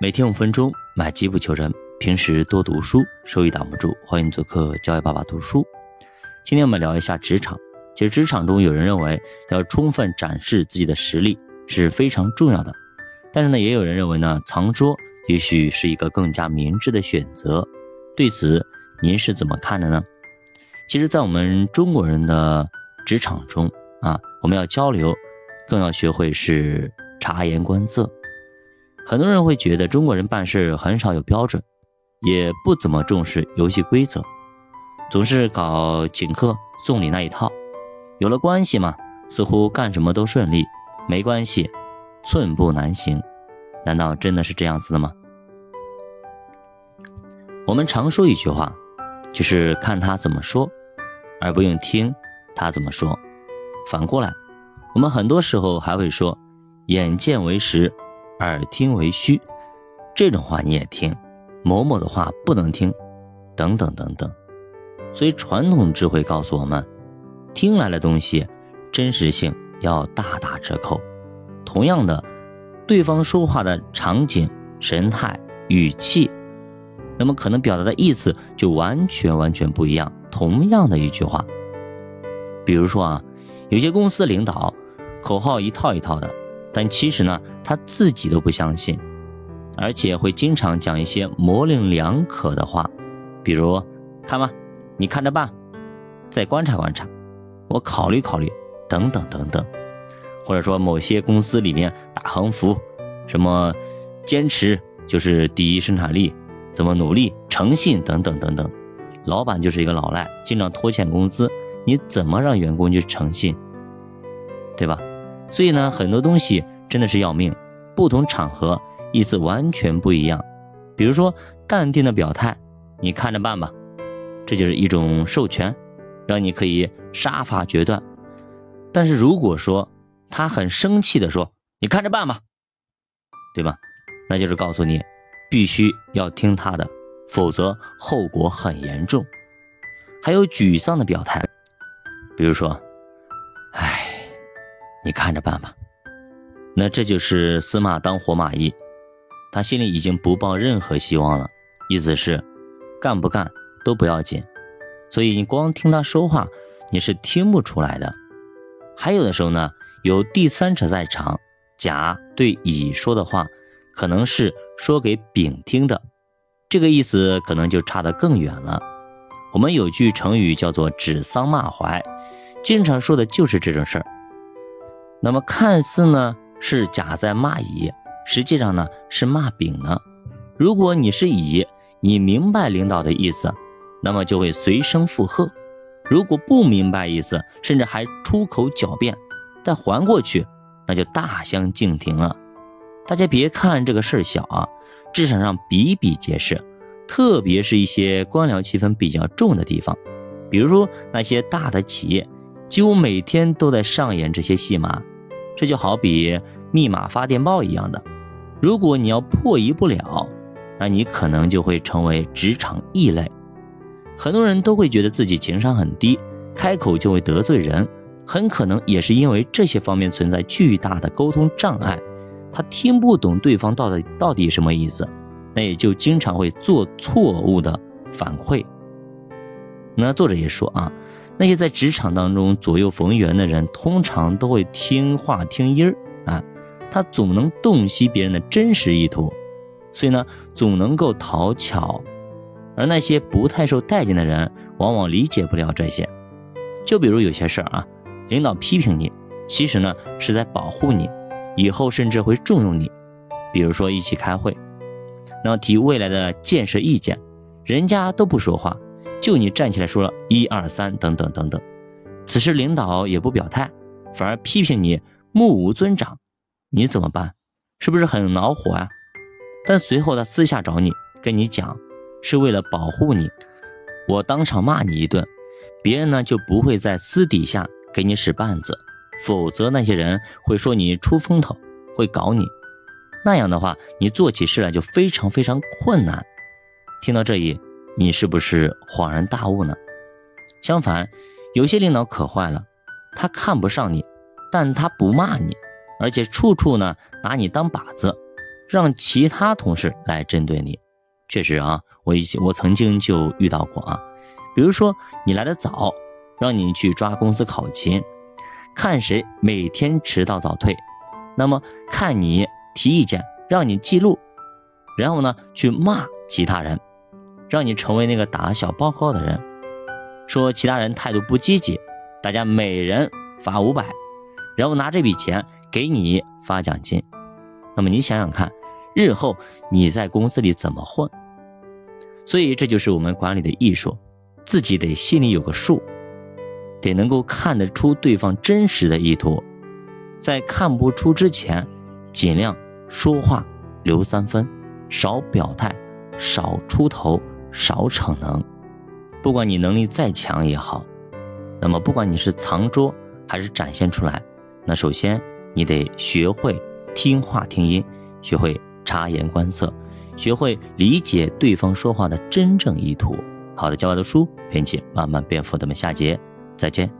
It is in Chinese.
每天五分钟，买机不求人。平时多读书，收益挡不住。欢迎做客教育爸爸读书。今天我们聊一下职场。其实职场中有人认为要充分展示自己的实力是非常重要的，但是呢，也有人认为呢，藏拙也许是一个更加明智的选择。对此，您是怎么看的呢？其实，在我们中国人的职场中啊，我们要交流，更要学会是察言观色。很多人会觉得中国人办事很少有标准，也不怎么重视游戏规则，总是搞请客送礼那一套。有了关系嘛，似乎干什么都顺利；没关系，寸步难行。难道真的是这样子的吗？我们常说一句话，就是看他怎么说，而不用听他怎么说。反过来，我们很多时候还会说眼见为实。耳听为虚，这种话你也听，某某的话不能听，等等等等。所以传统智慧告诉我们，听来的东西真实性要大打折扣。同样的，对方说话的场景、神态、语气，那么可能表达的意思就完全完全不一样。同样的一句话，比如说啊，有些公司领导口号一套一套的。但其实呢，他自己都不相信，而且会经常讲一些模棱两可的话，比如“看吧，你看着办”，“再观察观察”，“我考虑考虑”等等等等，或者说某些公司里面打横幅，什么“坚持就是第一生产力”，怎么努力、诚信等等等等，老板就是一个老赖，经常拖欠工资，你怎么让员工去诚信，对吧？所以呢，很多东西真的是要命，不同场合意思完全不一样。比如说，淡定的表态，你看着办吧，这就是一种授权，让你可以杀伐决断。但是如果说他很生气的说，你看着办吧，对吧？那就是告诉你，必须要听他的，否则后果很严重。还有沮丧的表态，比如说。你看着办吧，那这就是死马当活马医，他心里已经不抱任何希望了，意思是干不干都不要紧，所以你光听他说话，你是听不出来的。还有的时候呢，有第三者在场，甲对乙说的话，可能是说给丙听的，这个意思可能就差得更远了。我们有句成语叫做指桑骂槐，经常说的就是这种事儿。那么看似呢是甲在骂乙，实际上呢是骂丙呢。如果你是乙，你明白领导的意思，那么就会随声附和；如果不明白意思，甚至还出口狡辩，再还过去，那就大相径庭了。大家别看这个事儿小啊，职场上比比皆是，特别是一些官僚气氛比较重的地方，比如说那些大的企业。几乎每天都在上演这些戏码，这就好比密码发电报一样的。如果你要破译不了，那你可能就会成为职场异类。很多人都会觉得自己情商很低，开口就会得罪人，很可能也是因为这些方面存在巨大的沟通障碍。他听不懂对方到底到底什么意思，那也就经常会做错误的反馈。那作者也说啊。那些在职场当中左右逢源的人，通常都会听话听音儿啊，他总能洞悉别人的真实意图，所以呢，总能够讨巧。而那些不太受待见的人，往往理解不了这些。就比如有些事儿啊，领导批评你，其实呢是在保护你，以后甚至会重用你。比如说一起开会，那么提未来的建设意见，人家都不说话。就你站起来说了一二三等等等等，此时领导也不表态，反而批评你目无尊长，你怎么办？是不是很恼火啊？但随后他私下找你，跟你讲，是为了保护你，我当场骂你一顿，别人呢就不会在私底下给你使绊子，否则那些人会说你出风头，会搞你，那样的话你做起事来就非常非常困难。听到这里。你是不是恍然大悟呢？相反，有些领导可坏了，他看不上你，但他不骂你，而且处处呢拿你当靶子，让其他同事来针对你。确实啊，我以前我曾经就遇到过啊，比如说你来的早，让你去抓公司考勤，看谁每天迟到早退，那么看你提意见，让你记录，然后呢去骂其他人，让你成为那个打小报告的人，说其他人态度不积极，大家每人发五百，然后拿这笔钱给你发奖金，那么你想想看。日后你在公司里怎么混？所以这就是我们管理的艺术，自己得心里有个数，得能够看得出对方真实的意图，在看不出之前，尽量说话留三分，少表态，少出头，少逞能。不管你能力再强也好，那么不管你是藏拙还是展现出来，那首先你得学会听话听音，学会。察言观色，学会理解对方说话的真正意图。好的，教外的书陪你慢慢变富。咱们下节再见。